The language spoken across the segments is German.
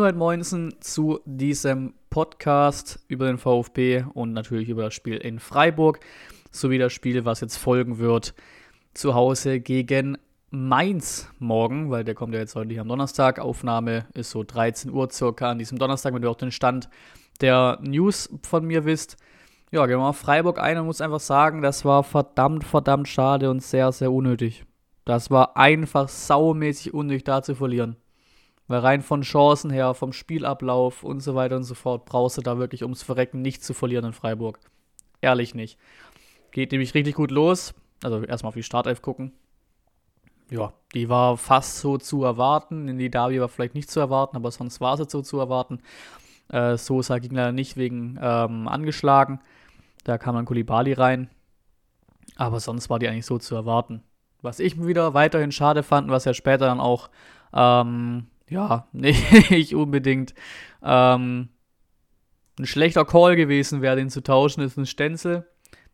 Moin Moinsen zu diesem Podcast über den VfB und natürlich über das Spiel in Freiburg sowie das Spiel, was jetzt folgen wird, zu Hause gegen Mainz morgen, weil der kommt ja jetzt heute nicht am Donnerstag. Aufnahme ist so 13 Uhr circa an diesem Donnerstag, wenn ihr auch den Stand der News von mir wisst. Ja, gehen wir mal auf Freiburg ein und muss einfach sagen, das war verdammt, verdammt schade und sehr, sehr unnötig. Das war einfach saumäßig unnötig, da zu verlieren. Weil rein von Chancen her, vom Spielablauf und so weiter und so fort, brauchst du da wirklich ums Verrecken nicht zu verlieren in Freiburg. Ehrlich nicht. Geht nämlich richtig gut los. Also erstmal auf die Startelf gucken. Ja, die war fast so zu erwarten. In die Derby war vielleicht nicht zu erwarten, aber sonst war sie so zu erwarten. Äh, Sosa ging leider nicht wegen ähm, angeschlagen. Da kam dann Kulibali rein. Aber sonst war die eigentlich so zu erwarten. Was ich wieder weiterhin schade fand, was ja später dann auch, ähm, ja, nicht unbedingt ähm, ein schlechter Call gewesen wäre, den zu tauschen, ist ein Stenzel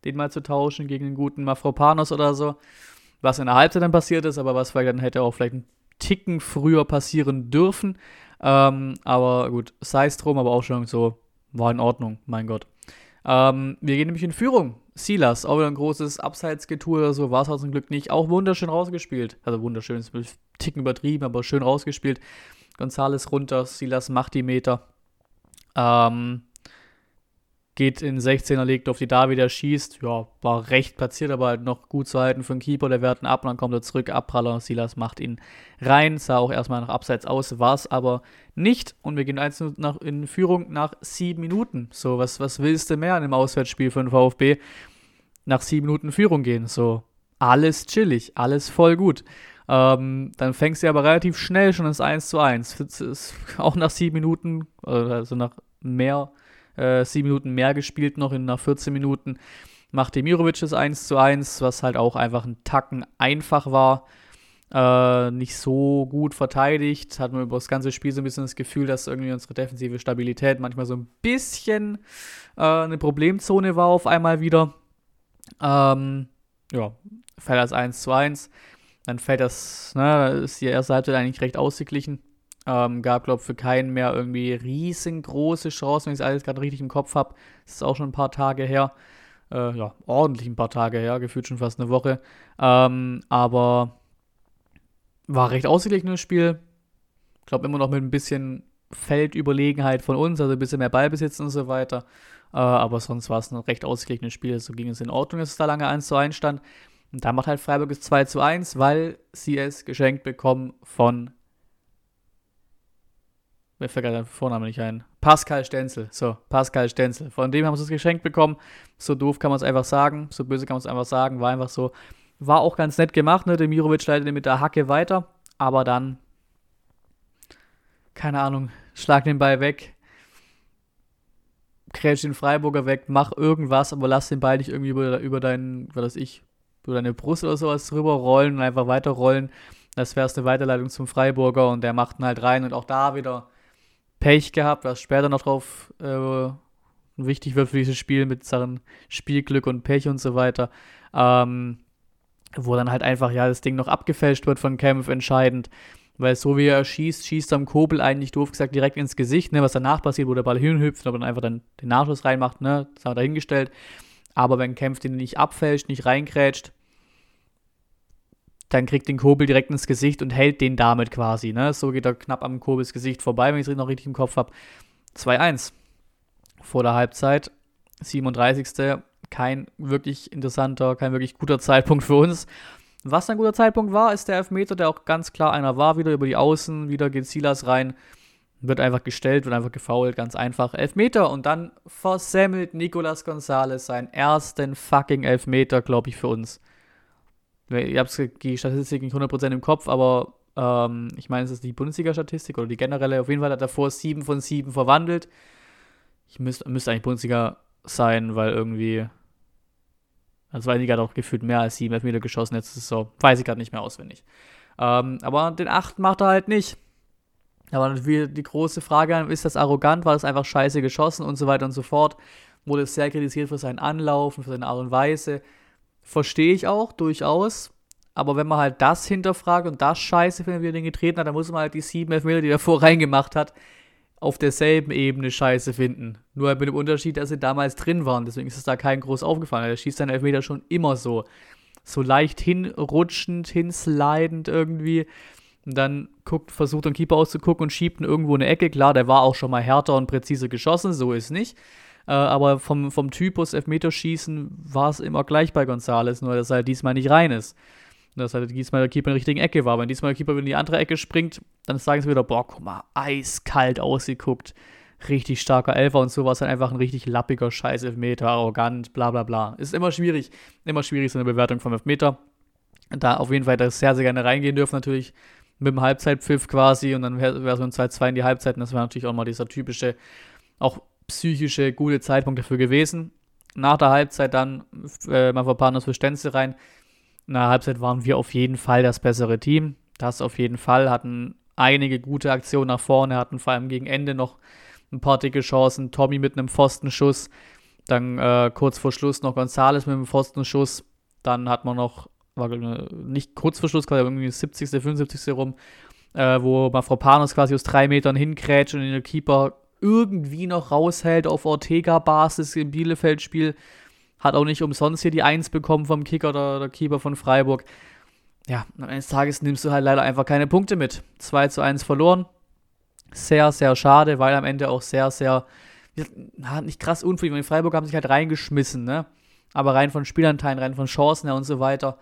den mal zu tauschen gegen den guten Mafropanos oder so. Was in der Halbzeit dann passiert ist, aber was vielleicht dann hätte auch vielleicht einen Ticken früher passieren dürfen. Ähm, aber gut, sei es drum, aber auch schon so, war in Ordnung, mein Gott. Ähm, wir gehen nämlich in Führung. Silas, auch wieder ein großes Abseitsgetue oder so, war es zum Glück nicht. Auch wunderschön rausgespielt. Also wunderschön, ist ein Ticken übertrieben, aber schön rausgespielt. Gonzales runter, Silas macht die Meter. Ähm, geht in 16er, legt auf die da wieder schießt. Ja, war recht platziert, aber halt noch gut zu halten für den Keeper. Der werten ab und dann kommt er zurück. Abpraller, Silas macht ihn rein. Sah auch erstmal nach Abseits aus, war es aber nicht. Und wir gehen 1 nach, in Führung nach sieben Minuten. So, was, was willst du mehr an dem Auswärtsspiel für den VfB? Nach sieben Minuten Führung gehen. So, alles chillig, alles voll gut. Ähm, dann fängst du aber relativ schnell schon das 1 zu 1. Auch nach sieben Minuten, also nach mehr äh, sieben Minuten mehr gespielt noch in nach 14 Minuten. Macht Demirovic das 1 zu 1, was halt auch einfach ein Tacken einfach war. Äh, nicht so gut verteidigt. Hat man über das ganze Spiel so ein bisschen das Gefühl, dass irgendwie unsere defensive Stabilität manchmal so ein bisschen äh, eine Problemzone war auf einmal wieder. Ähm, ja, fällt das 1 zu 1. Dann fällt das, ne, ist die erste Halbzeit eigentlich recht ausgeglichen. Ähm, gab, glaube ich, für keinen mehr irgendwie riesengroße Chancen, wenn ich es alles gerade richtig im Kopf habe. Das ist auch schon ein paar Tage her. Äh, ja, ordentlich ein paar Tage her, gefühlt schon fast eine Woche. Ähm, aber war recht ausgeglichenes Spiel. Ich glaube immer noch mit ein bisschen Feldüberlegenheit von uns, also ein bisschen mehr Ballbesitz und so weiter. Äh, aber sonst war es ein recht ausgeglichenes Spiel. So ging es in Ordnung, dass es da lange 1 zu 1 stand. Und da macht halt Freiburg es 2 zu 1, weil sie es geschenkt bekommen von mir fällt gerade der Vorname nicht ein. Pascal Stenzel. So, Pascal Stenzel. Von dem haben sie es geschenkt bekommen. So doof kann man es einfach sagen. So böse kann man es einfach sagen. War einfach so. War auch ganz nett gemacht, ne? Demirovic leitet mit der Hacke weiter. Aber dann, keine Ahnung, schlag den Ball weg. Krätsch den Freiburger weg, mach irgendwas, aber lass den Ball nicht irgendwie über, über deinen, was weiß ich, über deine Brust oder sowas drüber rollen und einfach weiterrollen. Das wäre eine Weiterleitung zum Freiburger und der macht ihn halt rein und auch da wieder Pech gehabt, was später noch drauf äh, wichtig wird für dieses Spiel mit Sachen Spielglück und Pech und so weiter. Ähm, wo dann halt einfach, ja, das Ding noch abgefälscht wird von Kempf entscheidend. Weil so wie er schießt, schießt er am Kobel eigentlich doof gesagt direkt ins Gesicht, ne, was danach passiert, wo der Ball hinhüpft, aber dann einfach dann den Nachschuss reinmacht, ne, das haben wir dahingestellt. Aber wenn Kempf den nicht abfälscht, nicht reinkrätscht, dann kriegt den Kobel direkt ins Gesicht und hält den damit quasi. Ne? So geht er knapp am Kobels Gesicht vorbei, wenn ich es noch richtig im Kopf habe. 2-1 vor der Halbzeit. 37. Kein wirklich interessanter, kein wirklich guter Zeitpunkt für uns. Was ein guter Zeitpunkt war, ist der Elfmeter, der auch ganz klar einer war. Wieder über die Außen, wieder geht Silas rein. Wird einfach gestellt, wird einfach gefoult, ganz einfach. Elfmeter und dann versemmelt Nicolas Gonzalez seinen ersten fucking Elfmeter, glaube ich, für uns. Ihr habt die Statistik nicht 100% im Kopf, aber ähm, ich meine, es ist die Bundesliga-Statistik oder die generelle. Auf jeden Fall hat er davor 7 von 7 verwandelt. Ich müsste, müsste eigentlich Bundesliga sein, weil irgendwie. Also Zweitliga hat auch gefühlt mehr als 7 Elfmeter geschossen. Es so, weiß ich gerade nicht mehr auswendig. Ähm, aber den 8 macht er halt nicht. Aber die große Frage, ist das arrogant, war das einfach scheiße geschossen und so weiter und so fort. Wurde sehr kritisiert für seinen Anlauf und für seine Art und Weise. Verstehe ich auch, durchaus. Aber wenn man halt das hinterfragt und das scheiße findet, wie er den getreten hat, dann muss man halt die sieben Elfmeter, die er davor reingemacht hat, auf derselben Ebene scheiße finden. Nur mit dem Unterschied, dass sie damals drin waren. Deswegen ist es da kein groß aufgefallen. Er schießt seinen Elfmeter schon immer so. So leicht hinrutschend, hinslidend irgendwie. Und dann guckt, versucht den Keeper auszugucken und schiebt ihn irgendwo eine Ecke. Klar, der war auch schon mal härter und präzise geschossen, so ist nicht. Äh, aber vom, vom Typus Elfmeterschießen war es immer gleich bei Gonzales, nur dass er halt diesmal nicht rein ist. Dass halt diesmal der Keeper in der richtigen Ecke war. Wenn diesmal der Keeper in die andere Ecke springt, dann sagen sie wieder, boah, guck mal, eiskalt ausgeguckt. Richtig starker Elfer und so war es dann einfach ein richtig lappiger Scheiß Elfmeter, arrogant, bla bla bla. Ist immer schwierig, immer schwierig so eine Bewertung vom Elfmeter. Da auf jeden Fall das sehr, sehr gerne reingehen dürfen, natürlich mit dem Halbzeitpfiff quasi und dann wäre es so ein 2-2 in die Halbzeit und das wäre natürlich auch mal dieser typische, auch psychische, gute Zeitpunkt dafür gewesen. Nach der Halbzeit dann äh, Mavropanos für Stenzel rein. Nach der Halbzeit waren wir auf jeden Fall das bessere Team. Das auf jeden Fall. Hatten einige gute Aktionen nach vorne, hatten vor allem gegen Ende noch ein paar dicke Chancen. Tommy mit einem Pfostenschuss. Dann äh, kurz vor Schluss noch Gonzales mit einem Pfostenschuss. Dann hat man noch, war nicht kurz vor Schluss, quasi irgendwie 70., 75. rum, äh, wo Mafropanos quasi aus drei Metern hinkrätscht und den Keeper irgendwie noch raushält auf Ortega-Basis im Bielefeld-Spiel. Hat auch nicht umsonst hier die Eins bekommen vom Kicker oder der Keeper von Freiburg. Ja, am Ende Tages nimmst du halt leider einfach keine Punkte mit. 2 zu 1 verloren. Sehr, sehr schade, weil am Ende auch sehr, sehr, nicht krass unverdient. Die Freiburg haben sich halt reingeschmissen, ne? Aber rein von Spielanteilen, rein von Chancen her und so weiter,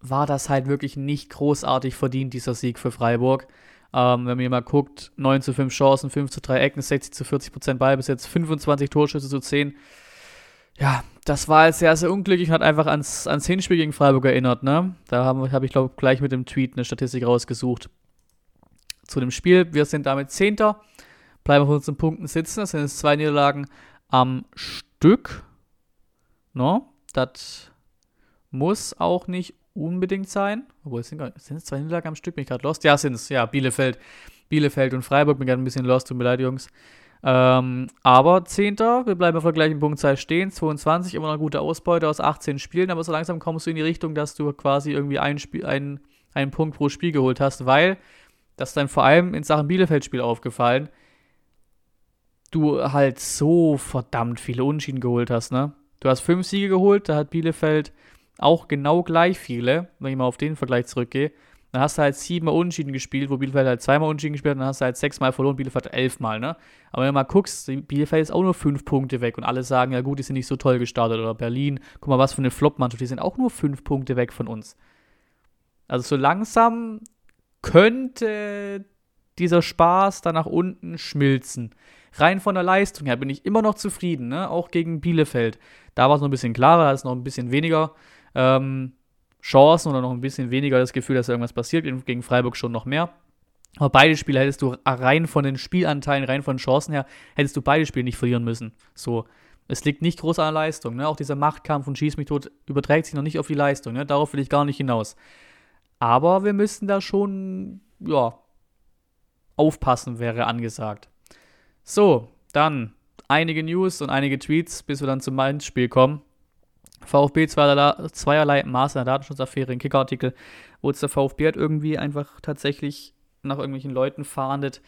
war das halt wirklich nicht großartig verdient, dieser Sieg für Freiburg. Ähm, wenn man hier mal guckt, 9 zu 5 Chancen, 5 zu 3 Ecken, 60 zu 40 Prozent jetzt 25 Torschüsse zu 10. Ja, das war jetzt sehr, sehr unglücklich und hat einfach ans, ans Hinspiel gegen Freiburg erinnert. Ne? Da habe hab ich, glaube gleich mit dem Tweet eine Statistik rausgesucht. Zu dem Spiel, wir sind damit Zehnter, bleiben auf unseren Punkten sitzen. Das sind jetzt zwei Niederlagen am Stück. No, das muss auch nicht unbedingt sein. Obwohl, es sind, es zwei Niederlagen am Stück? Bin ich gerade lost? Ja, sind es. Ja, Bielefeld. Bielefeld und Freiburg. Bin gerade ein bisschen lost. Tut mir leid, Jungs. Ähm, aber 10. Wir bleiben auf der gleichen Punktzahl stehen. 22, immer noch gute Ausbeute aus 18 Spielen. Aber so langsam kommst du in die Richtung, dass du quasi irgendwie ein Spiel, ein, einen Punkt pro Spiel geholt hast, weil das ist dann vor allem in Sachen Bielefeld-Spiel aufgefallen. Du halt so verdammt viele Unschieden geholt hast, ne? Du hast fünf Siege geholt, da hat Bielefeld auch genau gleich viele, wenn ich mal auf den Vergleich zurückgehe. Dann hast du halt siebenmal Unentschieden gespielt, wo Bielefeld halt zweimal Unentschieden gespielt hat, dann hast du halt sechsmal verloren, Bielefeld elfmal, ne? Aber wenn du mal guckst, Bielefeld ist auch nur fünf Punkte weg und alle sagen, ja gut, die sind nicht so toll gestartet. Oder Berlin, guck mal, was für eine Flop-Mannschaft, die sind auch nur fünf Punkte weg von uns. Also so langsam könnte dieser Spaß da nach unten schmilzen. Rein von der Leistung her bin ich immer noch zufrieden, ne? auch gegen Bielefeld. Da war es noch ein bisschen klarer, da ist noch ein bisschen weniger ähm, Chancen oder noch ein bisschen weniger das Gefühl, dass irgendwas passiert. Gegen Freiburg schon noch mehr. Aber beide Spiele hättest du rein von den Spielanteilen, rein von Chancen her, hättest du beide Spiele nicht verlieren müssen. So, es liegt nicht groß an der Leistung. Ne? Auch dieser Machtkampf und Schieß mich tot überträgt sich noch nicht auf die Leistung. Ne? Darauf will ich gar nicht hinaus. Aber wir müssten da schon, ja, aufpassen, wäre angesagt. So, dann einige News und einige Tweets, bis wir dann zum Mainz-Spiel kommen. VfB zweierlei, Maße in der Datenschutzaffäre, ein Kickartikel, wo jetzt der VfB halt irgendwie einfach tatsächlich nach irgendwelchen Leuten fahndet,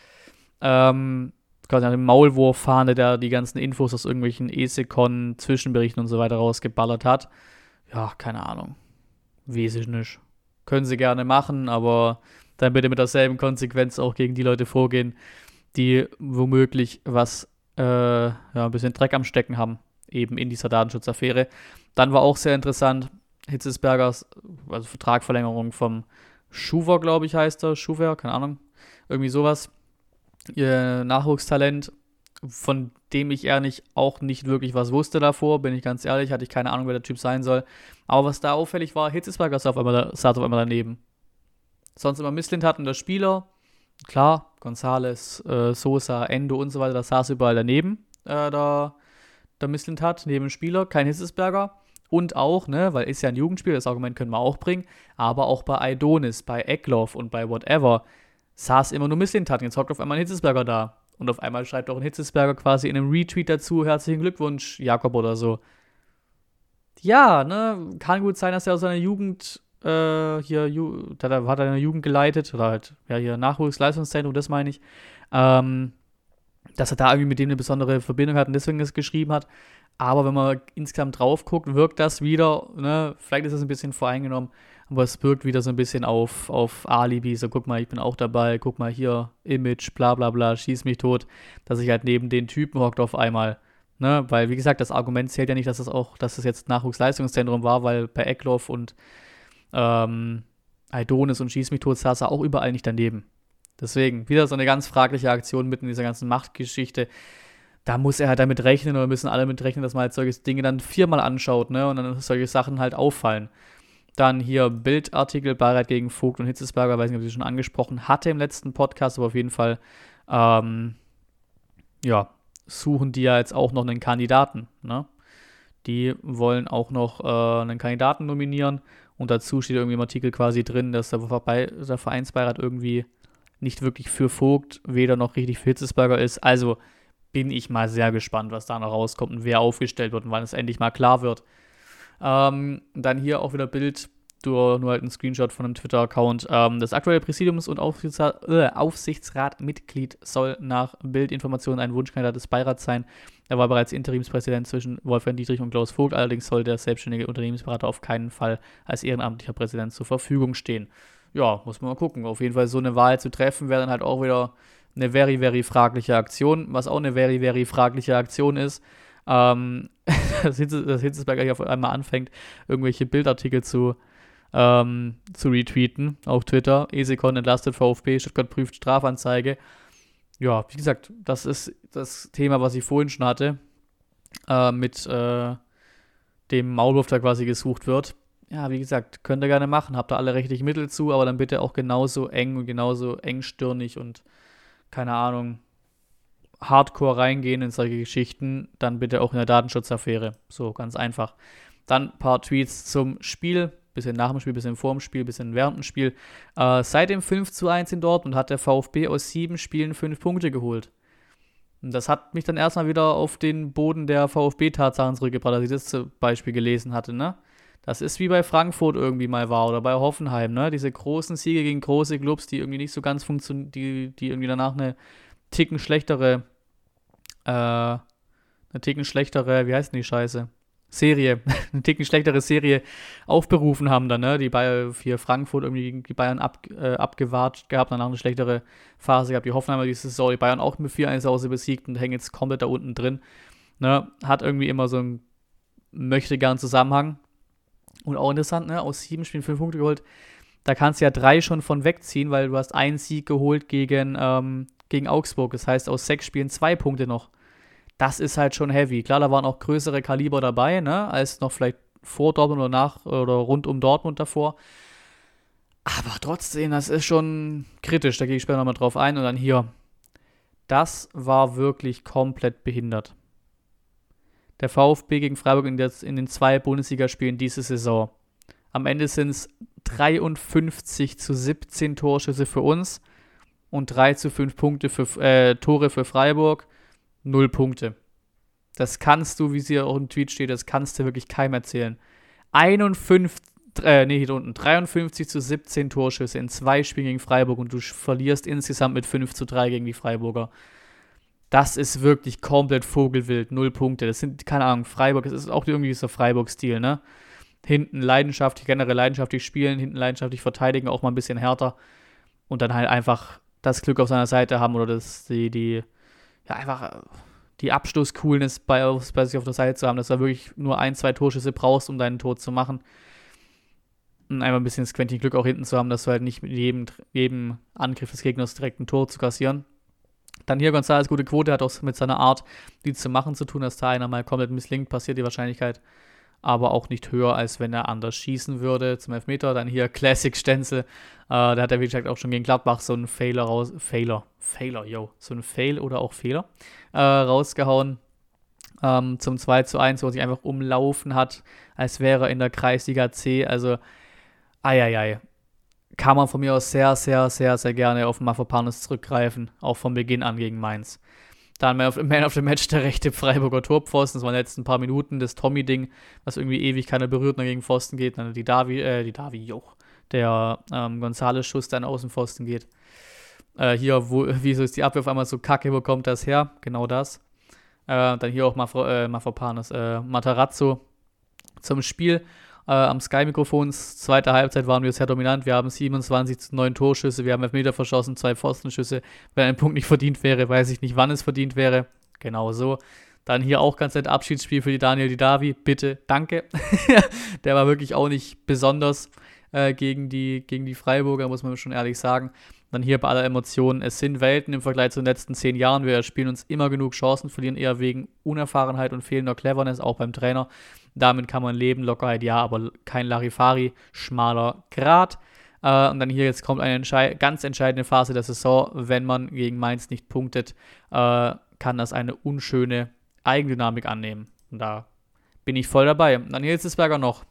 ähm, quasi nach dem Maulwurf fahndet, der die ganzen Infos aus irgendwelchen ESECON, Zwischenberichten und so weiter rausgeballert hat. Ja, keine Ahnung. Weiß ich nicht. Können sie gerne machen, aber dann bitte mit derselben Konsequenz auch gegen die Leute vorgehen, die womöglich was, äh, ja, ein bisschen Dreck am Stecken haben, eben in dieser Datenschutzaffäre. Dann war auch sehr interessant, Hitzesbergers, also Vertragverlängerung vom Schuver, glaube ich, heißt er, Schuver, keine Ahnung, irgendwie sowas. Ihr Nachwuchstalent, von dem ich ehrlich auch nicht wirklich was wusste davor, bin ich ganz ehrlich, hatte ich keine Ahnung, wer der Typ sein soll. Aber was da auffällig war, Hitzesberger saß auf einmal, saß auf einmal daneben. Sonst immer Misslint hatten der Spieler, klar, Gonzales, äh, Sosa, Endo und so weiter, das saß überall daneben, äh, da der Misslint hat, neben dem Spieler, kein Hitzesberger. Und auch, ne, weil ist ja ein Jugendspiel, das Argument können wir auch bringen, aber auch bei Aidonis, bei Eckloff und bei whatever saß immer nur Misslintat. Jetzt hockt auf einmal ein Hitzesberger da. Und auf einmal schreibt auch ein Hitzesberger quasi in einem Retweet dazu, herzlichen Glückwunsch, Jakob oder so. Ja, ne, kann gut sein, dass er aus seiner Jugend äh, hier, Ju hat er eine Jugend geleitet, oder halt, ja, hier Nachwuchsleistungszentrum, das meine ich. Ähm, dass er da irgendwie mit dem eine besondere Verbindung hat und deswegen es geschrieben hat. Aber wenn man insgesamt drauf guckt, wirkt das wieder, ne, vielleicht ist es ein bisschen voreingenommen, aber es wirkt wieder so ein bisschen auf, auf Alibi, so guck mal, ich bin auch dabei, guck mal hier, Image, bla bla bla, schieß mich tot, dass ich halt neben den Typen hockt auf einmal. Ne, weil, wie gesagt, das Argument zählt ja nicht, dass es auch, dass es jetzt Nachwuchsleistungszentrum war, weil bei Eckloff und ähm, Aidonis und Schieß mich tot saß er auch überall nicht daneben. Deswegen, wieder so eine ganz fragliche Aktion mitten in dieser ganzen Machtgeschichte. Da muss er halt damit rechnen oder müssen alle damit rechnen, dass man halt solche Dinge dann viermal anschaut, ne? Und dann solche Sachen halt auffallen. Dann hier Bildartikel, Bayreuth gegen Vogt und Hitzesberger, weiß nicht, ob ich sie schon angesprochen hatte im letzten Podcast, aber auf jeden Fall, ähm, ja, suchen die ja jetzt auch noch einen Kandidaten, ne? Die wollen auch noch äh, einen Kandidaten nominieren und dazu steht irgendwie im Artikel quasi drin, dass der, der Vereinsbeirat irgendwie nicht wirklich für Vogt, weder noch richtig für Hitzesberger ist. Also bin ich mal sehr gespannt, was da noch rauskommt und wer aufgestellt wird und wann es endlich mal klar wird. Ähm, dann hier auch wieder Bild, nur, nur halt ein Screenshot von einem Twitter-Account. Ähm, das aktuelle Präsidiums- und äh, Aufsichtsratmitglied soll nach Bildinformationen ein Wunschkandidat des Beirats sein. Er war bereits Interimspräsident zwischen Wolfgang Dietrich und Klaus Vogt, allerdings soll der selbstständige Unternehmensberater auf keinen Fall als ehrenamtlicher Präsident zur Verfügung stehen. Ja, muss man mal gucken. Auf jeden Fall so eine Wahl zu treffen, wäre dann halt auch wieder eine very, very fragliche Aktion. Was auch eine very, very fragliche Aktion ist, ähm, dass, Hitzesberger hier auf einmal anfängt, irgendwelche Bildartikel zu, ähm, zu retweeten auf Twitter. Esekon entlastet VfB, Stuttgart prüft Strafanzeige ja, wie gesagt, das ist das Thema, was ich vorhin schon hatte, äh, mit äh, dem Maulwurf, der quasi gesucht wird. Ja, wie gesagt, könnt ihr gerne machen, habt ihr alle rechtlichen Mittel zu, aber dann bitte auch genauso eng und genauso engstirnig und keine Ahnung, hardcore reingehen in solche Geschichten, dann bitte auch in der Datenschutzaffäre. So, ganz einfach. Dann ein paar Tweets zum Spiel bisschen nach dem Spiel, bisschen vor dem Spiel, bisschen während dem Spiel. Äh, seit dem 5 zu 1 in Dortmund hat der VfB aus sieben Spielen fünf Punkte geholt. Und das hat mich dann erstmal wieder auf den Boden der VfB-Tatsachen zurückgebracht, als ich das zum Beispiel gelesen hatte, ne? Das ist wie bei Frankfurt irgendwie mal war oder bei Hoffenheim, ne? Diese großen Siege gegen große Clubs, die irgendwie nicht so ganz funktionieren, die, die irgendwie danach eine Ticken schlechtere, äh, eine Ticken schlechtere, wie heißt denn die Scheiße? Serie, eine Ticken schlechtere Serie aufberufen haben dann, ne? Die Bayern für Frankfurt irgendwie die Bayern ab, äh, abgewatscht gehabt, danach eine schlechtere Phase gehabt. Die Hoffenheimer diese Saison, die Bayern auch mit 4-1 Hause besiegt und hängen jetzt komplett da unten drin. Ne? Hat irgendwie immer so einen möchte gern Zusammenhang. Und auch interessant, ne? Aus sieben Spielen fünf Punkte geholt. Da kannst du ja drei schon von wegziehen, weil du hast einen Sieg geholt gegen, ähm, gegen Augsburg. Das heißt, aus sechs Spielen zwei Punkte noch das ist halt schon heavy. Klar, da waren auch größere Kaliber dabei, ne, als noch vielleicht vor Dortmund oder nach oder rund um Dortmund davor. Aber trotzdem, das ist schon kritisch. Da gehe ich später nochmal drauf ein. Und dann hier. Das war wirklich komplett behindert. Der VfB gegen Freiburg in, der, in den zwei Bundesligaspielen diese Saison. Am Ende sind es 53 zu 17 Torschüsse für uns und 3 zu 5 Punkte für, äh, Tore für Freiburg null Punkte. Das kannst du, wie es hier auch im Tweet steht, das kannst du wirklich keinem erzählen. 51, äh, nee, hier unten, 53 zu 17 Torschüsse in zwei Spielen gegen Freiburg und du verlierst insgesamt mit 5 zu 3 gegen die Freiburger. Das ist wirklich komplett Vogelwild, null Punkte. Das sind, keine Ahnung, Freiburg, das ist auch irgendwie dieser Freiburg-Stil, ne? Hinten leidenschaftlich, generell leidenschaftlich spielen, hinten leidenschaftlich verteidigen, auch mal ein bisschen härter. Und dann halt einfach das Glück auf seiner Seite haben oder das, die, die, ja, einfach äh, die Abschlusscoolness bei, bei sich auf der Seite zu haben, dass du wirklich nur ein, zwei Torschüsse brauchst, um deinen Tod zu machen. Und einfach ein bisschen das Quäntchen Glück auch hinten zu haben, dass du halt nicht mit jedem, jedem Angriff des Gegners direkt ein Tor zu kassieren. Dann hier González gute Quote, hat auch mit seiner Art, die zu machen zu tun, dass da einer mal komplett misslingt, passiert die Wahrscheinlichkeit aber auch nicht höher, als wenn er anders schießen würde zum Elfmeter. Dann hier Classic Stenzel. Äh, da hat er, wie gesagt, auch schon gegen Gladbach so einen Fehler raus. Fehler. Fehler, yo. So einen Fail oder auch Fehler äh, rausgehauen. Ähm, zum 2 zu 1, wo er sich einfach umlaufen hat, als wäre er in der Kreisliga C. Also, eieiei. Kann man von mir aus sehr, sehr, sehr, sehr gerne auf Mafropanus zurückgreifen. Auch von Beginn an gegen Mainz. Dann Man of, Man of the Match der rechte Freiburger Torpfosten. Das waren die letzten paar Minuten. Das Tommy-Ding, was irgendwie ewig keiner berührt und gegen Pfosten geht. Dann die Davi, äh, die Davi, Joch. Der ähm, Gonzales-Schuss, der an Außenpfosten geht. Äh, hier, wo, wieso ist die Abwehr auf einmal so kacke, wo kommt das her? Genau das. Äh, dann hier auch Mafro, äh, äh, Matarazzo zum Spiel. Äh, am Sky-Mikrofons, zweite Halbzeit waren wir sehr dominant. Wir haben 27 zu 9 Torschüsse, wir haben Elfmeter verschossen, zwei Pfostenschüsse. Wenn ein Punkt nicht verdient wäre, weiß ich nicht, wann es verdient wäre. Genau so. Dann hier auch ganz nett Abschiedsspiel für die Daniel Didavi. Bitte, danke. Der war wirklich auch nicht besonders äh, gegen, die, gegen die Freiburger, muss man schon ehrlich sagen. Dann hier bei aller Emotionen. Es sind Welten im Vergleich zu den letzten zehn Jahren. Wir spielen uns immer genug Chancen, verlieren eher wegen Unerfahrenheit und fehlender Cleverness, auch beim Trainer. Damit kann man leben, Lockerheit ja, aber kein Larifari, schmaler Grad. Äh, und dann hier jetzt kommt eine entschei ganz entscheidende Phase der Saison. Wenn man gegen Mainz nicht punktet, äh, kann das eine unschöne Eigendynamik annehmen. Und da bin ich voll dabei. Dann hier ist Berger noch.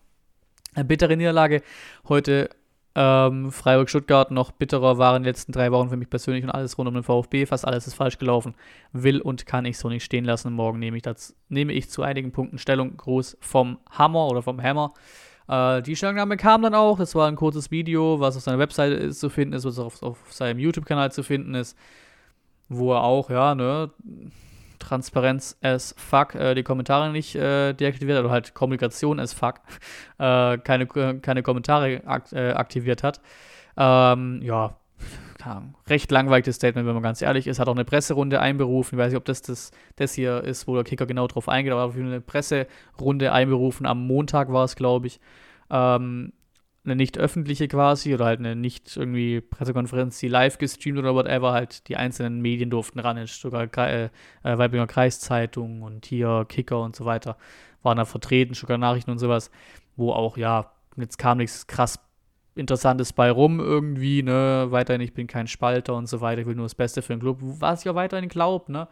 Eine bittere Niederlage heute ähm, Freiburg-Stuttgart noch bitterer waren den letzten drei Wochen für mich persönlich und alles rund um den VfB. Fast alles ist falsch gelaufen. Will und kann ich so nicht stehen lassen. Morgen nehme ich, das, nehme ich zu einigen Punkten Stellung. Gruß vom Hammer oder vom Hammer. Äh, die Stellungnahme kam dann auch. Das war ein kurzes Video, was auf seiner Webseite zu finden ist, was auf, auf seinem YouTube-Kanal zu finden ist. Wo er auch, ja, ne, Transparenz as fuck äh, die Kommentare nicht äh, deaktiviert hat, oder halt Kommunikation as fuck äh, keine, keine Kommentare akt, äh, aktiviert hat. Ähm, ja, recht langweiliges Statement, wenn man ganz ehrlich ist. Hat auch eine Presserunde einberufen. Ich weiß nicht, ob das das, das hier ist, wo der Kicker genau drauf eingeht, aber auf eine Presserunde einberufen. Am Montag war es, glaube ich. Ähm, eine nicht öffentliche quasi oder halt eine nicht irgendwie Pressekonferenz, die live gestreamt oder whatever, halt die einzelnen Medien durften ran, sogar äh, äh, Weiblinger Kreiszeitung und hier Kicker und so weiter waren da vertreten, sogar Nachrichten und sowas, wo auch, ja, jetzt kam nichts krass Interessantes bei rum irgendwie, ne, weiterhin, ich bin kein Spalter und so weiter, ich will nur das Beste für den Club, was ich auch weiterhin glaube, ne,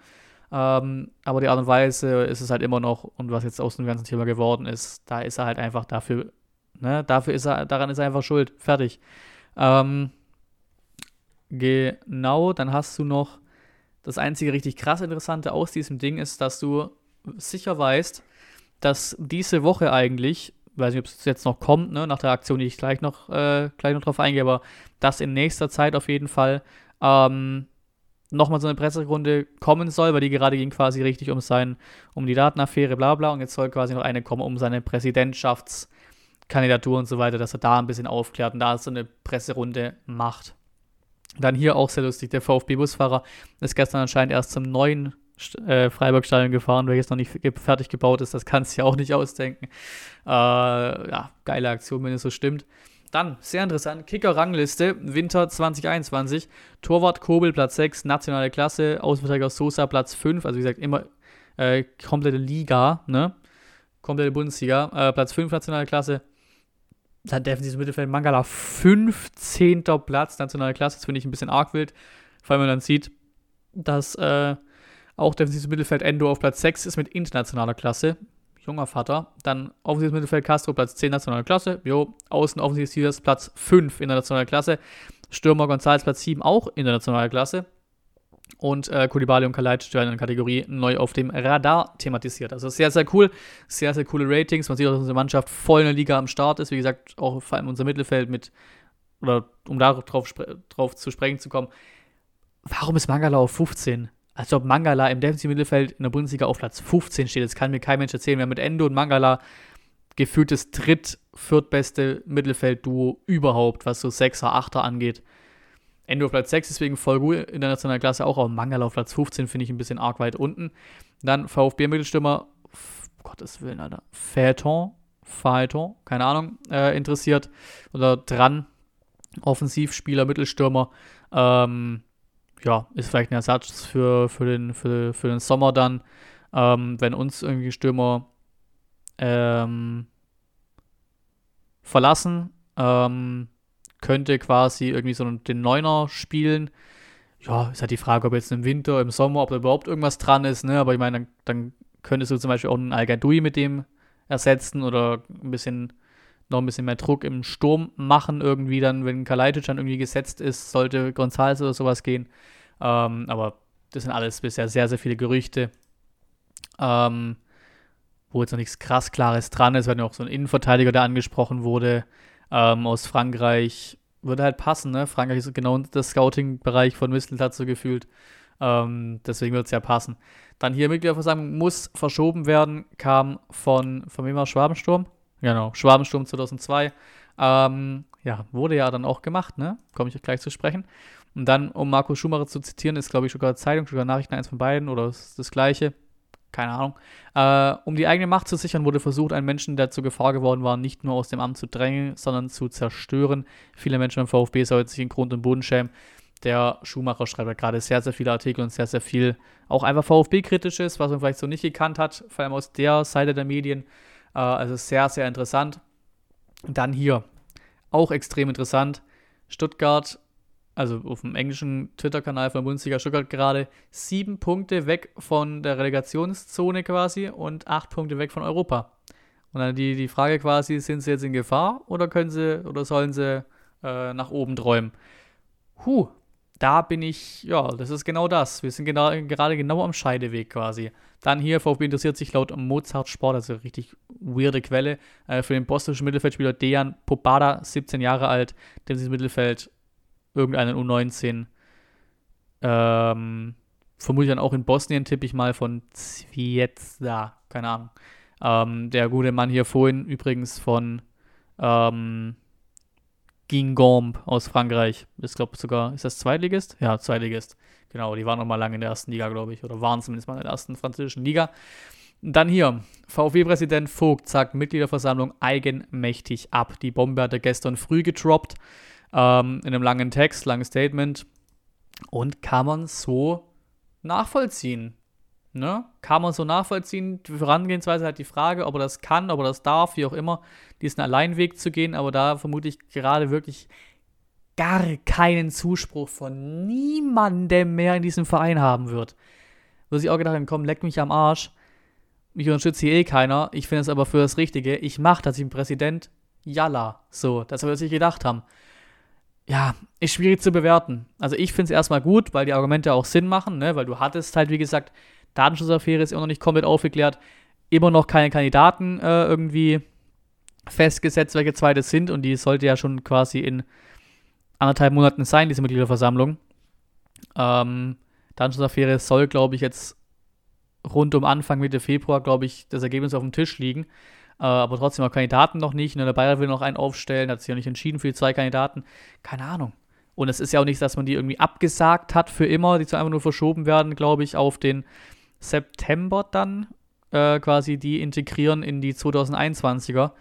ähm, aber die Art und Weise ist es halt immer noch, und was jetzt aus dem ganzen Thema geworden ist, da ist er halt einfach dafür Ne? Dafür ist er, daran ist er einfach schuld. Fertig. Ähm, genau, dann hast du noch das einzige richtig krass Interessante aus diesem Ding ist, dass du sicher weißt, dass diese Woche eigentlich, weiß nicht, ob es jetzt noch kommt, ne, nach der Aktion, die ich gleich noch, äh, gleich noch drauf eingehe, aber dass in nächster Zeit auf jeden Fall ähm, nochmal so eine Presserunde kommen soll, weil die gerade ging quasi richtig um sein, um die Datenaffäre, bla bla, und jetzt soll quasi noch eine kommen um seine Präsidentschafts- Kandidatur und so weiter, dass er da ein bisschen aufklärt und da so eine Presserunde macht. Dann hier auch sehr lustig, der VfB-Busfahrer ist gestern anscheinend erst zum neuen äh, Freiburg-Stadion gefahren, welches noch nicht fertig gebaut ist. Das kannst du ja auch nicht ausdenken. Äh, ja, geile Aktion, wenn es so stimmt. Dann, sehr interessant, Kicker-Rangliste, Winter 2021. Torwart Kobel, Platz 6, nationale Klasse. Außenverteidiger Sosa, Platz 5. Also wie gesagt, immer äh, komplette Liga, ne? Komplette Bundesliga. Äh, Platz 5, nationale Klasse dann defensives Mittelfeld Mangala 15. Platz, nationale Klasse. Das finde ich ein bisschen arg wild. Wenn man dann sieht, dass äh, auch defensives Mittelfeld Endo auf Platz 6 ist mit internationaler Klasse. Junger Vater. Dann offensives Mittelfeld Castro Platz 10 nationale Klasse. Jo, außen offensives Platz 5 internationale Klasse. Stürmer González Platz 7 auch internationale Klasse und äh, Kulibali und Kalajdzic werden in der Kategorie neu auf dem Radar thematisiert. Also sehr, sehr cool. Sehr, sehr coole Ratings. Man sieht auch, dass unsere Mannschaft voll in der Liga am Start ist. Wie gesagt, auch vor allem unser Mittelfeld mit, oder um darauf drauf, zu sprechen zu kommen. Warum ist Mangala auf 15? Als ob Mangala im defensiven Mittelfeld in der Bundesliga auf Platz 15 steht. Das kann mir kein Mensch erzählen. Wir haben mit Endo und Mangala gefühltes dritt-, viertbeste Mittelfeld-Duo überhaupt, was so 6er, 8er angeht. Endo auf Platz 6, deswegen voll gut in der nationalen Klasse auch, aber Mangala auf Platz 15 finde ich ein bisschen arg weit unten. Dann VfB-Mittelstürmer, Gottes Willen, Alter, Phaeton, Phaeton, keine Ahnung, äh, interessiert oder dran. Offensivspieler, Mittelstürmer, ähm, ja, ist vielleicht ein Ersatz für, für, den, für, für den Sommer dann, ähm, wenn uns irgendwie Stürmer ähm, verlassen. Ähm, könnte quasi irgendwie so den Neuner spielen. Ja, ist halt die Frage, ob jetzt im Winter, im Sommer, ob da überhaupt irgendwas dran ist, ne? Aber ich meine, dann, dann könntest du zum Beispiel auch einen al mit dem ersetzen oder ein bisschen noch ein bisschen mehr Druck im Sturm machen, irgendwie dann, wenn Kalajdzic dann irgendwie gesetzt ist, sollte González oder sowas gehen. Ähm, aber das sind alles bisher sehr, sehr viele Gerüchte. Ähm, wo jetzt noch nichts krass Klares dran ist, wenn auch so ein Innenverteidiger, der angesprochen wurde, ähm, aus Frankreich. würde halt passen, ne? Frankreich ist genau der Scouting-Bereich von Misteltat so gefühlt. Ähm, deswegen wird es ja passen. Dann hier Mitgliederversammlung muss verschoben werden, kam von, von wem war Schwabensturm? Genau, Schwabensturm 2002. Ähm, ja, wurde ja dann auch gemacht, ne? Komme ich gleich zu sprechen. Und dann, um Marco Schumacher zu zitieren, ist, glaube ich, sogar Zeitung, sogar Nachrichten, eins von beiden oder ist das gleiche. Keine Ahnung. Äh, um die eigene Macht zu sichern, wurde versucht, einen Menschen, der zur Gefahr geworden war, nicht nur aus dem Amt zu drängen, sondern zu zerstören. Viele Menschen im VfB sollten sich in Grund und Boden schämen. Der Schumacher schreibt gerade sehr, sehr viele Artikel und sehr, sehr viel auch einfach VfB-kritisches, was man vielleicht so nicht gekannt hat, vor allem aus der Seite der Medien. Äh, also sehr, sehr interessant. Dann hier, auch extrem interessant. Stuttgart, also auf dem englischen Twitter-Kanal von Bundesliga Stuttgart gerade, sieben Punkte weg von der Relegationszone quasi und acht Punkte weg von Europa. Und dann die, die Frage quasi, sind sie jetzt in Gefahr oder können sie oder sollen sie äh, nach oben träumen? Huh, da bin ich, ja, das ist genau das. Wir sind genau, gerade genau am Scheideweg quasi. Dann hier, VfB interessiert sich laut Mozart Sport, also richtig weirde Quelle, äh, für den bosnischen Mittelfeldspieler Dejan Pobada, 17 Jahre alt, das Mittelfeld irgendeinen U19, ähm, vermutlich dann auch in Bosnien, tippe ich mal, von Zviezda, keine Ahnung. Ähm, der gute Mann hier vorhin übrigens von, ähm, Guingamp aus Frankreich. Ist, glaube sogar, ist das Zweitligist? Ja, Zweitligist. Genau, die waren noch mal lange in der ersten Liga, glaube ich. Oder waren zumindest mal in der ersten französischen Liga. Dann hier, VfB-Präsident Vogt sagt Mitgliederversammlung eigenmächtig ab. Die Bombe hat er gestern früh getroppt, ähm, in einem langen Text, langes Statement. Und kann man so nachvollziehen. Ne? Kann man so nachvollziehen. Die Vorangehensweise hat die Frage, ob er das kann, ob er das darf, wie auch immer, diesen Alleinweg zu gehen, aber da vermute ich gerade wirklich gar keinen Zuspruch von niemandem mehr in diesem Verein haben wird. Wo sich auch gedacht haben, komm, leck mich am Arsch. Mich unterstützt hier eh keiner. Ich finde es aber für das Richtige. Ich mache das im Präsident. Yalla. So, das wir sich gedacht haben. Ja, ist schwierig zu bewerten. Also ich finde es erstmal gut, weil die Argumente auch Sinn machen, ne? weil du hattest halt, wie gesagt, Datenschutzaffäre ist immer noch nicht komplett aufgeklärt. Immer noch keine Kandidaten äh, irgendwie festgesetzt, welche zwei das sind. Und die sollte ja schon quasi in anderthalb Monaten sein, diese Mitgliederversammlung. Ähm, Datenschutzaffäre soll, glaube ich, jetzt rund um Anfang Mitte Februar, glaube ich, das Ergebnis auf dem Tisch liegen. Äh, aber trotzdem auch Kandidaten noch nicht. Und der Bayer will noch einen aufstellen, hat sich ja nicht entschieden für die zwei Kandidaten. Keine Ahnung. Und es ist ja auch nicht, dass man die irgendwie abgesagt hat für immer, die zu einfach nur verschoben werden, glaube ich, auf den September dann äh, quasi die integrieren in die 2021er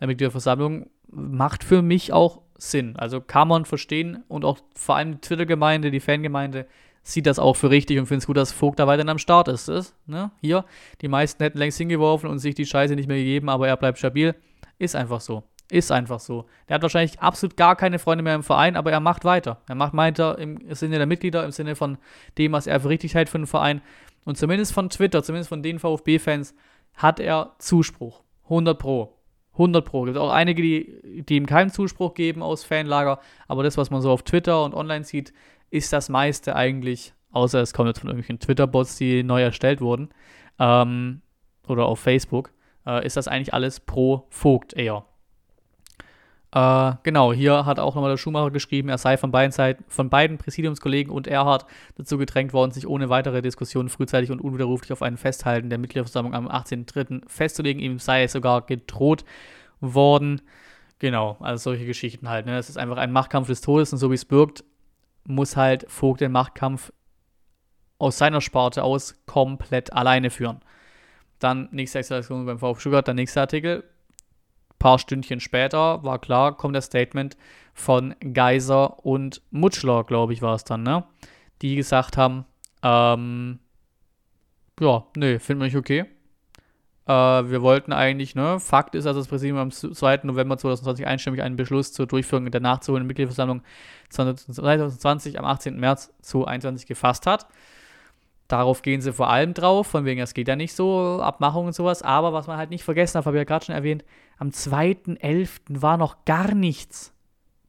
Mitgliederversammlung. Macht für mich auch Sinn. Also kann man verstehen und auch vor allem die Twitter-Gemeinde, die Fangemeinde sieht das auch für richtig und findet es gut, dass Vogt da weiterhin am Start ist. ist ne? Hier, die meisten hätten längst hingeworfen und sich die Scheiße nicht mehr gegeben, aber er bleibt stabil. Ist einfach so. Ist einfach so. Der hat wahrscheinlich absolut gar keine Freunde mehr im Verein, aber er macht weiter. Er macht weiter im Sinne der Mitglieder, im Sinne von dem, was er für richtig hält für den Verein. Und zumindest von Twitter, zumindest von den VfB-Fans, hat er Zuspruch. 100 Pro. 100 Pro. Es gibt auch einige, die, die ihm keinen Zuspruch geben aus Fanlager, aber das, was man so auf Twitter und online sieht, ist das meiste eigentlich, außer es kommt jetzt von irgendwelchen Twitter-Bots, die neu erstellt wurden, ähm, oder auf Facebook, äh, ist das eigentlich alles pro Vogt eher. Äh, genau, hier hat auch nochmal der Schumacher geschrieben, er sei von beiden, Seiten, von beiden Präsidiumskollegen und Erhard dazu gedrängt worden, sich ohne weitere Diskussion frühzeitig und unwiderruflich auf ein Festhalten der Mitgliederversammlung am 18.03. festzulegen. Ihm sei es sogar gedroht worden. Genau, also solche Geschichten halt. Ne? Es ist einfach ein Machtkampf des Todes und so wie es wirkt, muss halt Vogt den Machtkampf aus seiner Sparte aus komplett alleine führen. Dann nächste Eskalation beim VfB Stuttgart, der nächste Artikel paar Stündchen später war klar, kommt das Statement von Geiser und Mutschler, glaube ich, war es dann, ne? Die gesagt haben, ähm, ja, nee, finden wir nicht okay. Äh, wir wollten eigentlich, ne, Fakt ist, dass das Präsidium am 2. November 2020 einstimmig einen Beschluss zur Durchführung der nachzuholenden Mitgliederversammlung 2020 am 18. März 2021 gefasst hat. Darauf gehen sie vor allem drauf, von wegen, es geht ja nicht so, Abmachungen und sowas. Aber was man halt nicht vergessen hat, habe ich ja gerade schon erwähnt, am 2.11. war noch gar nichts.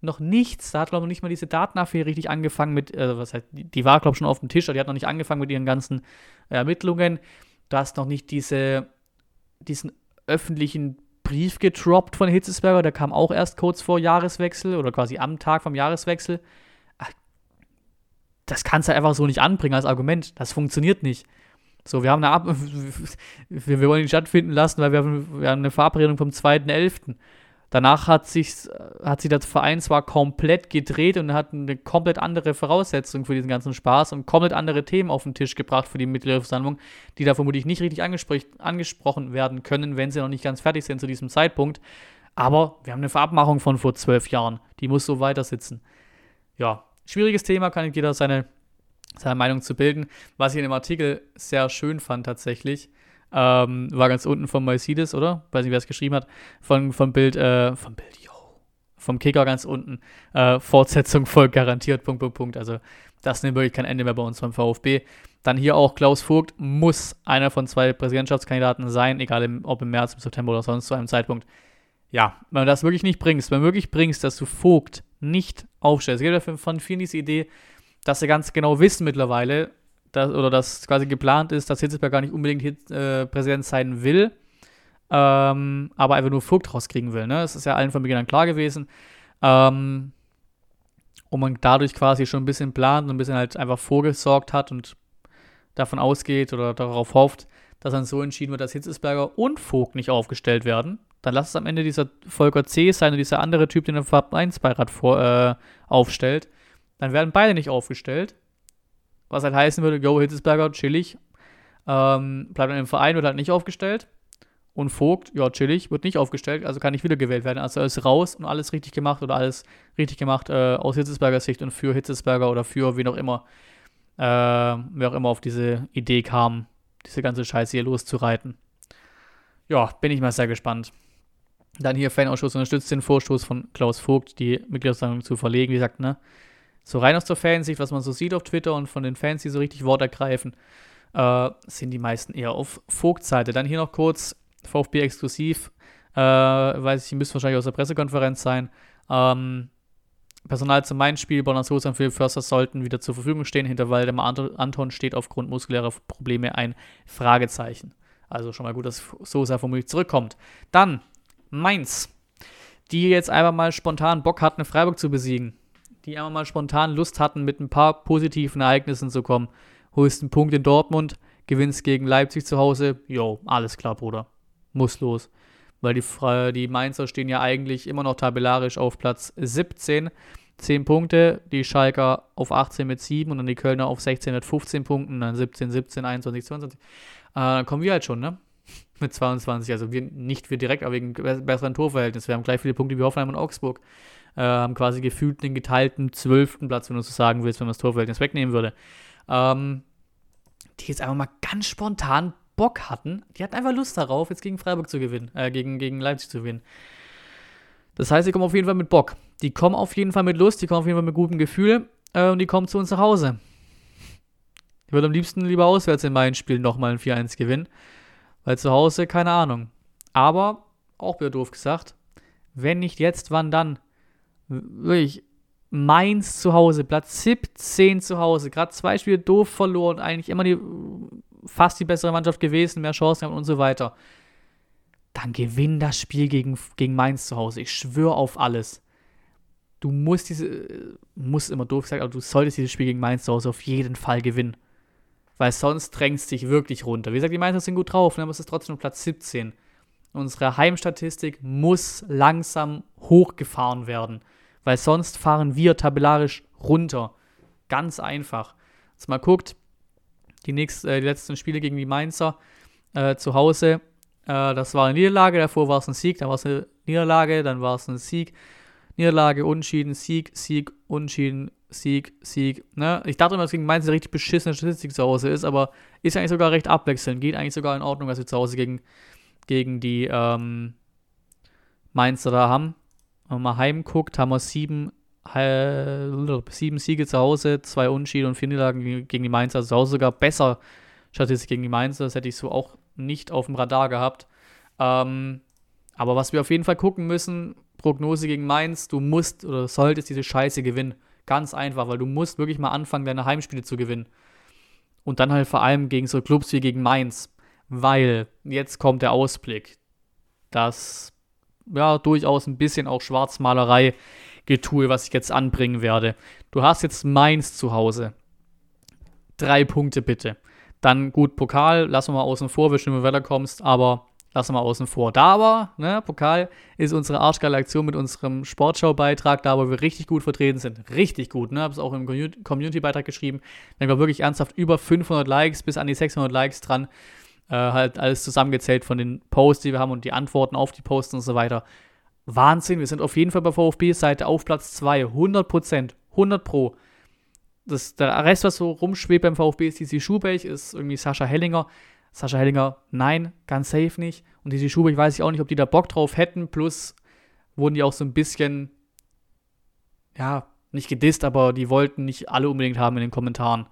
Noch nichts. Da hat, glaube ich, noch nicht mal diese Datenaffäre richtig angefangen mit, äh, was heißt, die, war, glaube ich, schon auf dem Tisch, aber die hat noch nicht angefangen mit ihren ganzen Ermittlungen. Du hast noch nicht diese, diesen öffentlichen Brief gedroppt von Hitzesberger, der kam auch erst kurz vor Jahreswechsel oder quasi am Tag vom Jahreswechsel. Das kannst du einfach so nicht anbringen als Argument. Das funktioniert nicht. So, wir haben eine Ab wir, wollen ihn stattfinden lassen, weil wir haben eine Verabredung vom 2.11. Danach hat sich, hat sich das Verein zwar komplett gedreht und hat eine komplett andere Voraussetzung für diesen ganzen Spaß und komplett andere Themen auf den Tisch gebracht für die Mitgliederversammlung, die da vermutlich nicht richtig angesprochen werden können, wenn sie noch nicht ganz fertig sind zu diesem Zeitpunkt. Aber wir haben eine Verabmachung von vor zwölf Jahren. Die muss so weiter sitzen. Ja, schwieriges Thema, kann jeder seine, seine Meinung zu bilden. Was ich in dem Artikel sehr schön fand tatsächlich, ähm, war ganz unten von Moisides, oder? Weiß nicht, wer es geschrieben hat. Von, vom Bild, äh, vom Bild, yo. Vom Kicker ganz unten. Äh, Fortsetzung folgt garantiert, Punkt, Punkt, Punkt. Also, das nimmt wirklich kein Ende mehr bei uns beim VfB. Dann hier auch Klaus Vogt muss einer von zwei Präsidentschaftskandidaten sein, egal im, ob im März, im September oder sonst zu einem Zeitpunkt. Ja, wenn du das wirklich nicht bringst, wenn du wirklich bringst, dass du Vogt nicht aufstellst. Es gibt ja von vielen diese Idee, dass sie ganz genau wissen mittlerweile, dass, oder dass quasi geplant ist, dass Hitzelsberg gar nicht unbedingt äh, Präsident sein will, ähm, aber einfach nur Vogt rauskriegen will. Ne? Das ist ja allen von Beginn an klar gewesen. Ähm, und man dadurch quasi schon ein bisschen plant und ein bisschen halt einfach vorgesorgt hat und davon ausgeht oder darauf hofft, dass dann so entschieden wird, dass Hitzesberger und Vogt nicht aufgestellt werden. Dann lass es am Ende dieser Volker C. sein und dieser andere Typ, den der Vereinsbeirat vor, äh, aufstellt. Dann werden beide nicht aufgestellt. Was halt heißen würde, Go Hitzesberger, chillig. Ähm, bleibt dann im Verein, wird halt nicht aufgestellt. Und Vogt, ja, chillig, wird nicht aufgestellt, also kann nicht wiedergewählt werden. Also er ist raus und alles richtig gemacht oder alles richtig gemacht äh, aus Hitzesbergers Sicht und für Hitzesberger oder für wen auch immer, äh, wer auch immer auf diese Idee kam, diese ganze Scheiße hier loszureiten. Ja, bin ich mal sehr gespannt. Dann hier Fanausschuss unterstützt den Vorstoß von Klaus Vogt, die Mitgliederversammlung zu verlegen. Wie gesagt, ne? So rein aus der Fansicht, was man so sieht auf Twitter und von den Fans, die so richtig Wort ergreifen, äh, sind die meisten eher auf Vogt-Seite. Dann hier noch kurz VfB exklusiv, äh, weiß ich, müsste wahrscheinlich aus der Pressekonferenz sein. Ähm, Personal zum Main-Spiel, Bonner Sosa und Philipp Förster sollten wieder zur Verfügung stehen. Hinter Waldemar Anton steht aufgrund muskulärer Probleme ein Fragezeichen. Also schon mal gut, dass Sosa vermutlich zurückkommt. Dann Mainz, die jetzt einfach mal spontan Bock hatten, Freiburg zu besiegen die einfach mal spontan Lust hatten, mit ein paar positiven Ereignissen zu kommen. Holst einen Punkt in Dortmund, gewinnst gegen Leipzig zu Hause. Jo, alles klar, Bruder. Muss los. Weil die, die Mainzer stehen ja eigentlich immer noch tabellarisch auf Platz 17. 10 Punkte, die Schalker auf 18 mit 7 und dann die Kölner auf 16 mit 15 Punkten, dann 17, 17, 21, 22. Äh, dann kommen wir halt schon, ne? Mit 22. Also wir, nicht wir direkt, aber wegen besseren Torverhältnis. Wir haben gleich viele Punkte wie Hoffenheim und Augsburg äh, haben quasi gefühlt den geteilten zwölften Platz, wenn du so sagen willst, wenn man das Torverhältnis wegnehmen würde. Ähm, die jetzt einfach mal ganz spontan Bock hatten. Die hatten einfach Lust darauf, jetzt gegen Freiburg zu gewinnen, äh, gegen, gegen Leipzig zu gewinnen. Das heißt, die kommen auf jeden Fall mit Bock. Die kommen auf jeden Fall mit Lust, die kommen auf jeden Fall mit gutem Gefühl äh, und die kommen zu uns nach Hause. Ich würde am liebsten lieber auswärts in meinen Spielen nochmal ein 4-1 gewinnen, weil zu Hause, keine Ahnung. Aber, auch wieder doof gesagt, wenn nicht jetzt, wann dann? Wirklich Mainz zu Hause, Platz 17 zu Hause, gerade zwei Spiele doof verloren, eigentlich immer die fast die bessere Mannschaft gewesen, mehr Chancen haben und so weiter. Dann gewinn das Spiel gegen, gegen Mainz zu Hause. Ich schwöre auf alles. Du musst diese, muss immer doof sagen, aber du solltest dieses Spiel gegen Mainz zu Hause auf jeden Fall gewinnen. Weil sonst drängst dich wirklich runter. Wie gesagt, die Mainzer sind gut drauf, ne, aber es ist trotzdem Platz 17. Unsere Heimstatistik muss langsam hochgefahren werden weil sonst fahren wir tabellarisch runter. Ganz einfach. Jetzt mal guckt, die, nächsten, äh, die letzten Spiele gegen die Mainzer äh, zu Hause, äh, das war eine Niederlage, davor war es ein Sieg, dann war es eine Niederlage, dann war es ein Sieg, Niederlage, Unschieden, Sieg, Sieg, Unschieden, Sieg, Sieg. Ne? Ich dachte immer, dass gegen Mainz eine richtig beschissene Statistik zu Hause ist, aber ist eigentlich sogar recht abwechselnd. Geht eigentlich sogar in Ordnung, was wir zu Hause gegen, gegen die ähm, Mainzer da haben. Wenn man mal heimguckt, haben wir sieben, sieben Siege zu Hause, zwei Unschieden und vier Niederlagen gegen die Mainzer. Also zu Hause sogar besser Statistik gegen die Mainzer. Das hätte ich so auch nicht auf dem Radar gehabt. Ähm, aber was wir auf jeden Fall gucken müssen, Prognose gegen Mainz, du musst oder solltest diese Scheiße gewinnen. Ganz einfach, weil du musst wirklich mal anfangen, deine Heimspiele zu gewinnen. Und dann halt vor allem gegen so Clubs wie gegen Mainz. Weil jetzt kommt der Ausblick. Das ja durchaus ein bisschen auch Schwarzmalerei Getue, was ich jetzt anbringen werde. Du hast jetzt Mainz zu Hause. Drei Punkte bitte. Dann gut, Pokal, lassen wir mal außen vor, wie du weiterkommst, aber lassen wir mal außen vor. Da aber, ne, Pokal ist unsere arschgeile Aktion mit unserem Sportschau-Beitrag, da wo wir richtig gut vertreten sind. Richtig gut, ne, habe es auch im Community-Beitrag geschrieben. Wenn wir wirklich ernsthaft über 500 Likes bis an die 600 Likes dran, äh, halt alles zusammengezählt von den Posts, die wir haben und die Antworten auf die Posts und so weiter. Wahnsinn, wir sind auf jeden Fall bei VfB-Seite auf Platz 2, 100 Prozent, 100 Pro. Das, der Rest, was so rumschwebt beim VfB, ist DC Schubech, ist irgendwie Sascha Hellinger. Sascha Hellinger, nein, ganz safe nicht. Und DC Schubech weiß ich auch nicht, ob die da Bock drauf hätten. Plus wurden die auch so ein bisschen, ja, nicht gedisst, aber die wollten nicht alle unbedingt haben in den Kommentaren.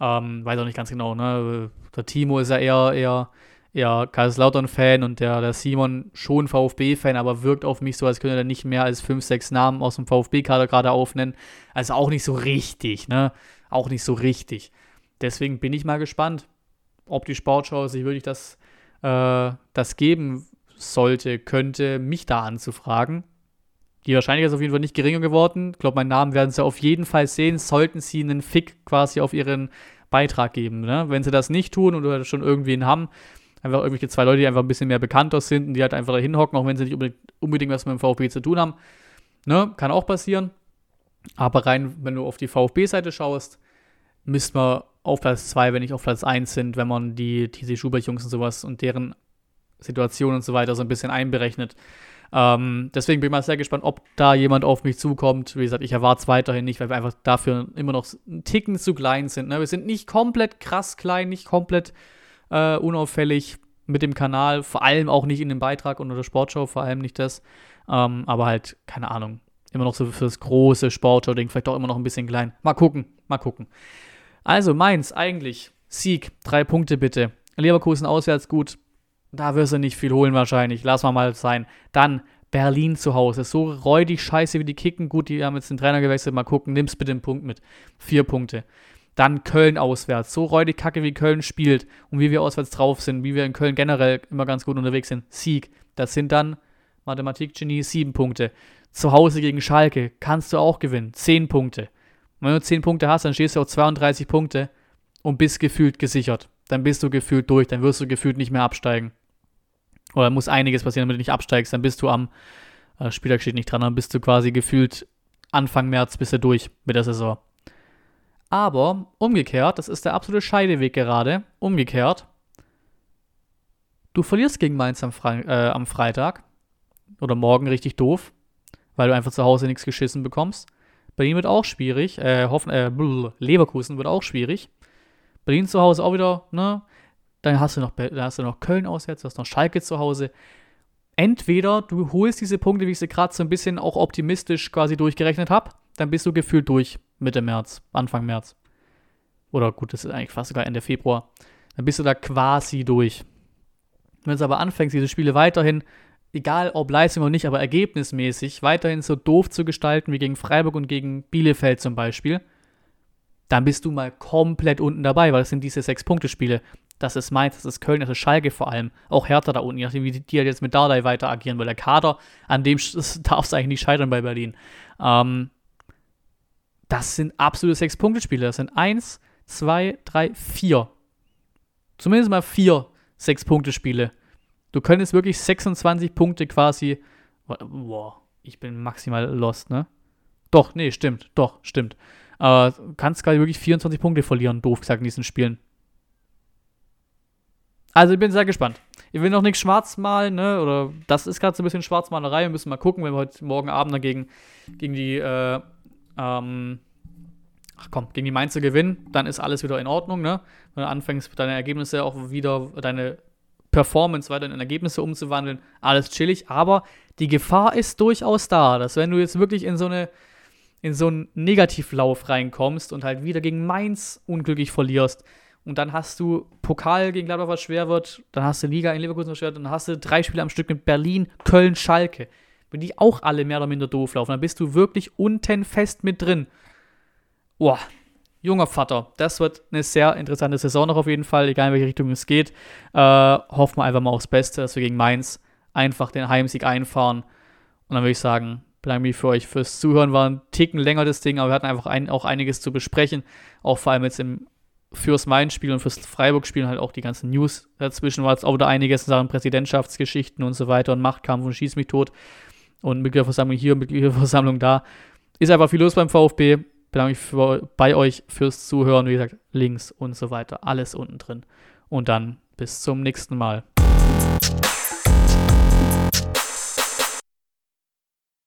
Ähm, weiß auch nicht ganz genau, ne? Der Timo ist ja eher, eher eher Kaiserslautern-Fan und der, der Simon schon VfB-Fan, aber wirkt auf mich so, als könnte er nicht mehr als fünf, sechs Namen aus dem VfB-Kader gerade aufnennen. Also auch nicht so richtig, ne? Auch nicht so richtig. Deswegen bin ich mal gespannt, ob die Sportschau sich wirklich das, äh, das geben sollte, könnte, mich da anzufragen. Die Wahrscheinlichkeit ist auf jeden Fall nicht geringer geworden. Ich glaube, meinen Namen werden sie auf jeden Fall sehen, sollten sie einen Fick quasi auf ihren Beitrag geben. Ne? Wenn sie das nicht tun oder schon irgendwie einen haben, Einfach irgendwelche zwei Leute, die einfach ein bisschen mehr bekannter sind und die halt einfach da hinhocken, auch wenn sie nicht unbedingt, unbedingt was mit dem VfB zu tun haben. Ne? Kann auch passieren. Aber rein, wenn du auf die VfB-Seite schaust, müsste man auf Platz 2, wenn nicht auf Platz 1 sind, wenn man die TC Schubert-Jungs und sowas und deren Situation und so weiter so ein bisschen einberechnet. Ähm, deswegen bin ich mal sehr gespannt, ob da jemand auf mich zukommt. Wie gesagt, ich erwarte es weiterhin nicht, weil wir einfach dafür immer noch einen Ticken zu klein sind. Ne? Wir sind nicht komplett krass klein, nicht komplett äh, unauffällig mit dem Kanal, vor allem auch nicht in dem Beitrag unter der Sportshow, vor allem nicht das. Ähm, aber halt, keine Ahnung, immer noch so für das große Sportshow-Ding, vielleicht auch immer noch ein bisschen klein. Mal gucken, mal gucken. Also, Mainz, eigentlich, Sieg, drei Punkte bitte. Leverkusen auswärts gut, da wirst du nicht viel holen wahrscheinlich, lass mal mal sein. Dann Berlin zu Hause, so räudig scheiße wie die kicken, gut, die haben jetzt den Trainer gewechselt, mal gucken, nimmst bitte den Punkt mit. Vier Punkte. Dann Köln auswärts. So räudig kacke wie Köln spielt und wie wir auswärts drauf sind, wie wir in Köln generell immer ganz gut unterwegs sind. Sieg. Das sind dann Mathematik-Genie sieben Punkte. Zu Hause gegen Schalke kannst du auch gewinnen. Zehn Punkte. Wenn du zehn Punkte hast, dann stehst du auf 32 Punkte und bist gefühlt gesichert. Dann bist du gefühlt durch, dann wirst du gefühlt nicht mehr absteigen. Oder muss einiges passieren, damit du nicht absteigst. Dann bist du am, äh, Spieltag steht nicht dran, dann bist du quasi gefühlt Anfang März bist du durch mit der Saison. Aber umgekehrt, das ist der absolute Scheideweg gerade, umgekehrt, du verlierst gegen Mainz am, Fre äh, am Freitag oder morgen richtig doof, weil du einfach zu Hause nichts geschissen bekommst. Berlin wird auch schwierig, äh, Hoffen, äh, Leverkusen wird auch schwierig. Berlin zu Hause auch wieder, ne? Dann hast du noch, dann hast du noch Köln auswärts, du hast noch Schalke zu Hause. Entweder du holst diese Punkte, wie ich sie gerade so ein bisschen auch optimistisch quasi durchgerechnet habe, dann bist du gefühlt durch Mitte März, Anfang März. Oder gut, das ist eigentlich fast sogar Ende Februar. Dann bist du da quasi durch. Wenn es aber anfängt, diese Spiele weiterhin, egal ob Leistung oder nicht, aber ergebnismäßig, weiterhin so doof zu gestalten wie gegen Freiburg und gegen Bielefeld zum Beispiel, dann bist du mal komplett unten dabei, weil das sind diese Sechs-Punkte-Spiele. Das ist Mainz, das ist Köln, das ist Schalke vor allem. Auch Hertha da unten, je nachdem, wie die, die halt jetzt mit Dardai weiter agieren, weil der Kader, an dem darf es eigentlich nicht scheitern bei Berlin. Ähm, das sind absolute Sechs-Punkte-Spiele. Das sind eins, zwei, drei, vier. Zumindest mal vier Sechs-Punkte-Spiele. Du könntest wirklich 26 Punkte quasi. Boah, ich bin maximal lost, ne? Doch, nee, stimmt. Doch, stimmt. Äh, kannst gerade wirklich 24 Punkte verlieren, doof gesagt, in diesen Spielen. Also ich bin sehr gespannt. Ich will noch nichts schwarz malen, ne? Oder das ist gerade so ein bisschen Schwarzmalerei. Wir müssen mal gucken, wenn wir heute morgen Abend dagegen gegen die äh, ähm, ach komm, gegen die Mainzer gewinnen, dann ist alles wieder in Ordnung, ne? Wenn du anfängst, deine Ergebnisse auch wieder, deine Performance weiter in Ergebnisse umzuwandeln, alles chillig, aber die Gefahr ist durchaus da, dass wenn du jetzt wirklich in so eine in so einen Negativlauf reinkommst und halt wieder gegen Mainz unglücklich verlierst und dann hast du Pokal gegen Gladbach, was schwer wird, dann hast du Liga in Leverkusen, was schwer wird, dann hast du drei Spiele am Stück mit Berlin, Köln, Schalke wenn die auch alle mehr oder minder doof laufen, dann bist du wirklich unten fest mit drin. Boah, junger Vater, das wird eine sehr interessante Saison noch auf jeden Fall, egal in welche Richtung es geht. Äh, hoffen wir einfach mal aufs Beste, dass wir gegen Mainz einfach den Heimsieg einfahren. Und dann würde ich sagen, bedanke mich für euch fürs Zuhören. War ein Ticken länger das Ding, aber wir hatten einfach ein, auch einiges zu besprechen. Auch vor allem jetzt im fürs Main-Spiel und fürs Freiburg-Spiel halt auch die ganzen News dazwischen war jetzt auch wieder einiges in Sachen Präsidentschaftsgeschichten und so weiter und Machtkampf und Schieß mich tot und Mitgliederversammlung hier, Mitgliederversammlung da. Ist einfach viel los beim VfB. Bedanke mich für, bei euch fürs Zuhören. Wie gesagt, Links und so weiter. Alles unten drin. Und dann bis zum nächsten Mal.